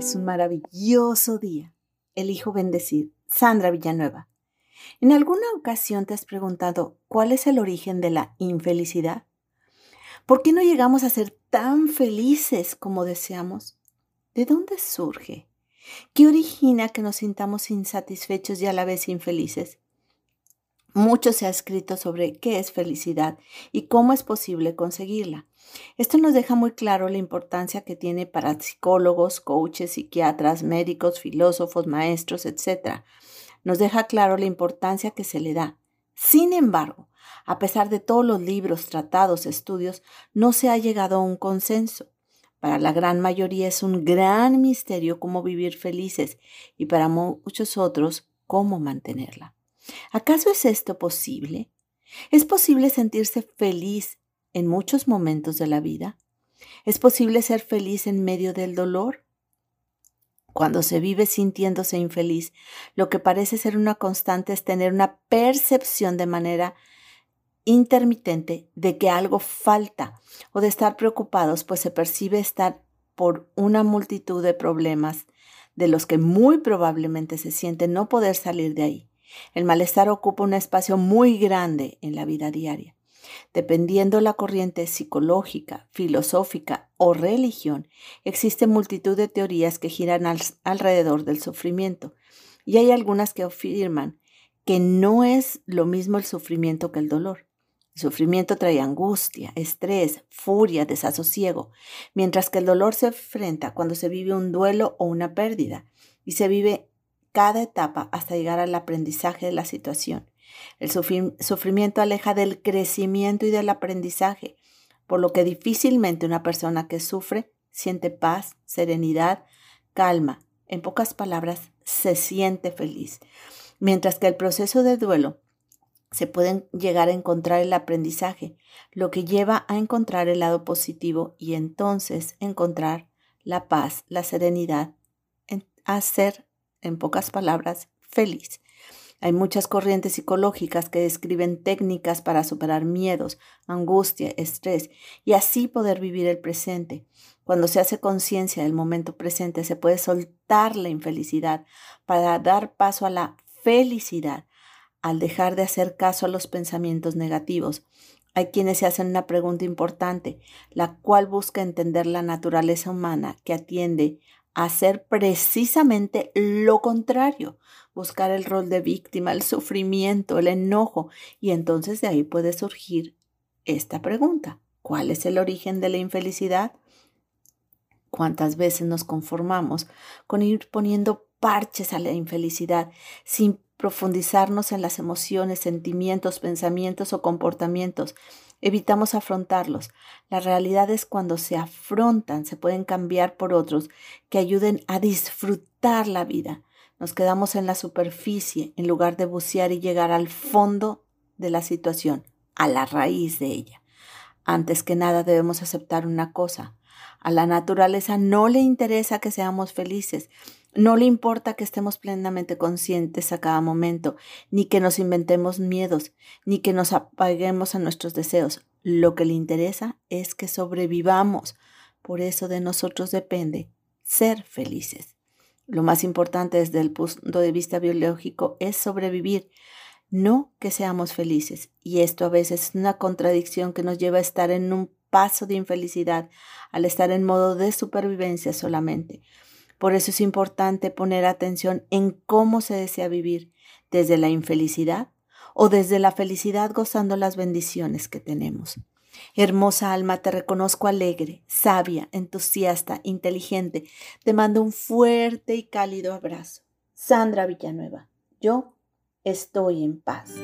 es un maravilloso día. Elijo bendecir. Sandra Villanueva. ¿En alguna ocasión te has preguntado cuál es el origen de la infelicidad? ¿Por qué no llegamos a ser tan felices como deseamos? ¿De dónde surge? ¿Qué origina que nos sintamos insatisfechos y a la vez infelices? Mucho se ha escrito sobre qué es felicidad y cómo es posible conseguirla. Esto nos deja muy claro la importancia que tiene para psicólogos, coaches, psiquiatras, médicos, filósofos, maestros, etc. Nos deja claro la importancia que se le da. Sin embargo, a pesar de todos los libros, tratados, estudios, no se ha llegado a un consenso. Para la gran mayoría es un gran misterio cómo vivir felices y para muchos otros cómo mantenerla. ¿Acaso es esto posible? ¿Es posible sentirse feliz en muchos momentos de la vida? ¿Es posible ser feliz en medio del dolor? Cuando se vive sintiéndose infeliz, lo que parece ser una constante es tener una percepción de manera intermitente de que algo falta o de estar preocupados, pues se percibe estar por una multitud de problemas de los que muy probablemente se siente no poder salir de ahí. El malestar ocupa un espacio muy grande en la vida diaria. Dependiendo la corriente psicológica, filosófica o religión, existe multitud de teorías que giran alrededor del sufrimiento, y hay algunas que afirman que no es lo mismo el sufrimiento que el dolor. El sufrimiento trae angustia, estrés, furia, desasosiego, mientras que el dolor se enfrenta cuando se vive un duelo o una pérdida, y se vive cada etapa hasta llegar al aprendizaje de la situación. El sufrimiento aleja del crecimiento y del aprendizaje, por lo que difícilmente una persona que sufre siente paz, serenidad, calma. En pocas palabras, se siente feliz. Mientras que el proceso de duelo se puede llegar a encontrar el aprendizaje, lo que lleva a encontrar el lado positivo y entonces encontrar la paz, la serenidad, a ser en pocas palabras, feliz. Hay muchas corrientes psicológicas que describen técnicas para superar miedos, angustia, estrés y así poder vivir el presente. Cuando se hace conciencia del momento presente, se puede soltar la infelicidad para dar paso a la felicidad al dejar de hacer caso a los pensamientos negativos. Hay quienes se hacen una pregunta importante, la cual busca entender la naturaleza humana que atiende hacer precisamente lo contrario, buscar el rol de víctima, el sufrimiento, el enojo, y entonces de ahí puede surgir esta pregunta. ¿Cuál es el origen de la infelicidad? ¿Cuántas veces nos conformamos con ir poniendo parches a la infelicidad sin profundizarnos en las emociones, sentimientos, pensamientos o comportamientos evitamos afrontarlos. La realidad es cuando se afrontan, se pueden cambiar por otros que ayuden a disfrutar la vida. Nos quedamos en la superficie en lugar de bucear y llegar al fondo de la situación, a la raíz de ella. Antes que nada debemos aceptar una cosa. A la naturaleza no le interesa que seamos felices, no le importa que estemos plenamente conscientes a cada momento, ni que nos inventemos miedos, ni que nos apaguemos a nuestros deseos. Lo que le interesa es que sobrevivamos. Por eso de nosotros depende ser felices. Lo más importante desde el punto de vista biológico es sobrevivir, no que seamos felices. Y esto a veces es una contradicción que nos lleva a estar en un paso de infelicidad al estar en modo de supervivencia solamente. Por eso es importante poner atención en cómo se desea vivir, desde la infelicidad o desde la felicidad gozando las bendiciones que tenemos. Hermosa alma, te reconozco alegre, sabia, entusiasta, inteligente. Te mando un fuerte y cálido abrazo. Sandra Villanueva, yo estoy en paz.